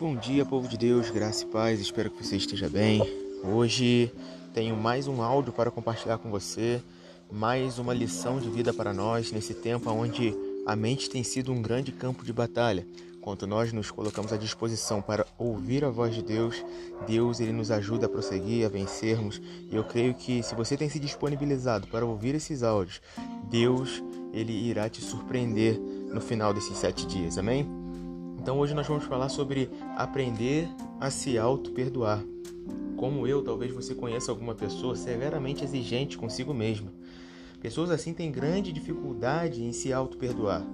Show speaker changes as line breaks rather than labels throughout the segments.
Bom dia, povo de Deus, graça e paz, espero que você esteja bem. Hoje tenho mais um áudio para compartilhar com você, mais uma lição de vida para nós nesse tempo onde a mente tem sido um grande campo de batalha. Quando nós nos colocamos à disposição para ouvir a voz de Deus, Deus ele nos ajuda a prosseguir, a vencermos. E eu creio que se você tem se disponibilizado para ouvir esses áudios, Deus ele irá te surpreender no final desses sete dias. Amém? Então hoje nós vamos falar sobre aprender a se auto-perdoar. Como eu, talvez você conheça alguma pessoa severamente exigente consigo mesma. Pessoas assim têm grande dificuldade em se auto-perdoar.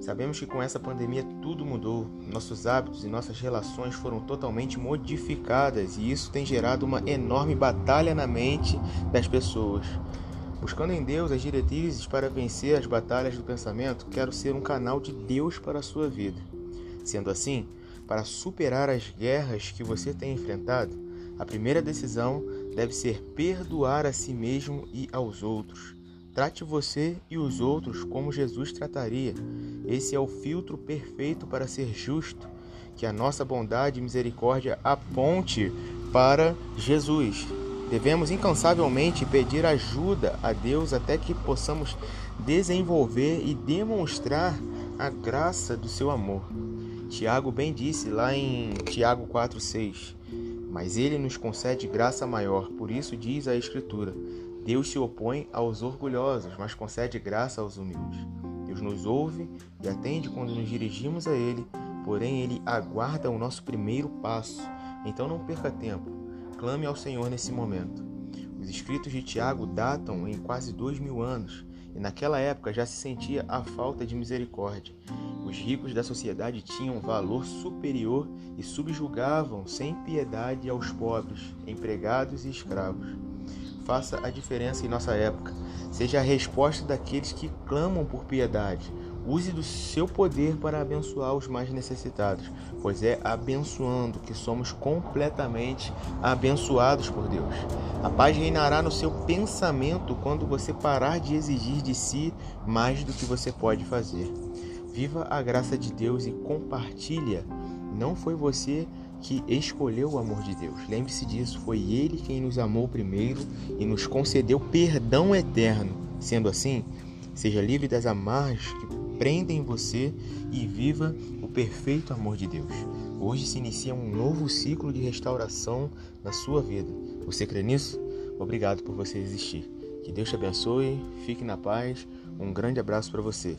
Sabemos que com essa pandemia tudo mudou, nossos hábitos e nossas relações foram totalmente modificadas e isso tem gerado uma enorme batalha na mente das pessoas. Buscando em Deus as diretrizes para vencer as batalhas do pensamento, quero ser um canal de Deus para a sua vida. Sendo assim, para superar as guerras que você tem enfrentado, a primeira decisão deve ser perdoar a si mesmo e aos outros. Trate você e os outros como Jesus trataria. Esse é o filtro perfeito para ser justo, que a nossa bondade e misericórdia aponte para Jesus. Devemos incansavelmente pedir ajuda a Deus até que possamos desenvolver e demonstrar a graça do seu amor. Tiago bem disse lá em Tiago 4,6: Mas ele nos concede graça maior, por isso diz a Escritura: Deus se opõe aos orgulhosos, mas concede graça aos humildes. Deus nos ouve e atende quando nos dirigimos a Ele, porém Ele aguarda o nosso primeiro passo. Então não perca tempo, clame ao Senhor nesse momento. Os escritos de Tiago datam em quase dois mil anos, e naquela época já se sentia a falta de misericórdia. Os ricos da sociedade tinham valor superior e subjugavam sem piedade aos pobres, empregados e escravos faça a diferença em nossa época. Seja a resposta daqueles que clamam por piedade. Use do seu poder para abençoar os mais necessitados, pois é abençoando que somos completamente abençoados por Deus. A paz reinará no seu pensamento quando você parar de exigir de si mais do que você pode fazer. Viva a graça de Deus e compartilha. Não foi você que escolheu o amor de Deus. Lembre-se disso, foi Ele quem nos amou primeiro e nos concedeu perdão eterno. Sendo assim, seja livre das amarras que prendem você e viva o perfeito amor de Deus. Hoje se inicia um novo ciclo de restauração na sua vida. Você crê nisso? Obrigado por você existir. Que Deus te abençoe, fique na paz. Um grande abraço para você.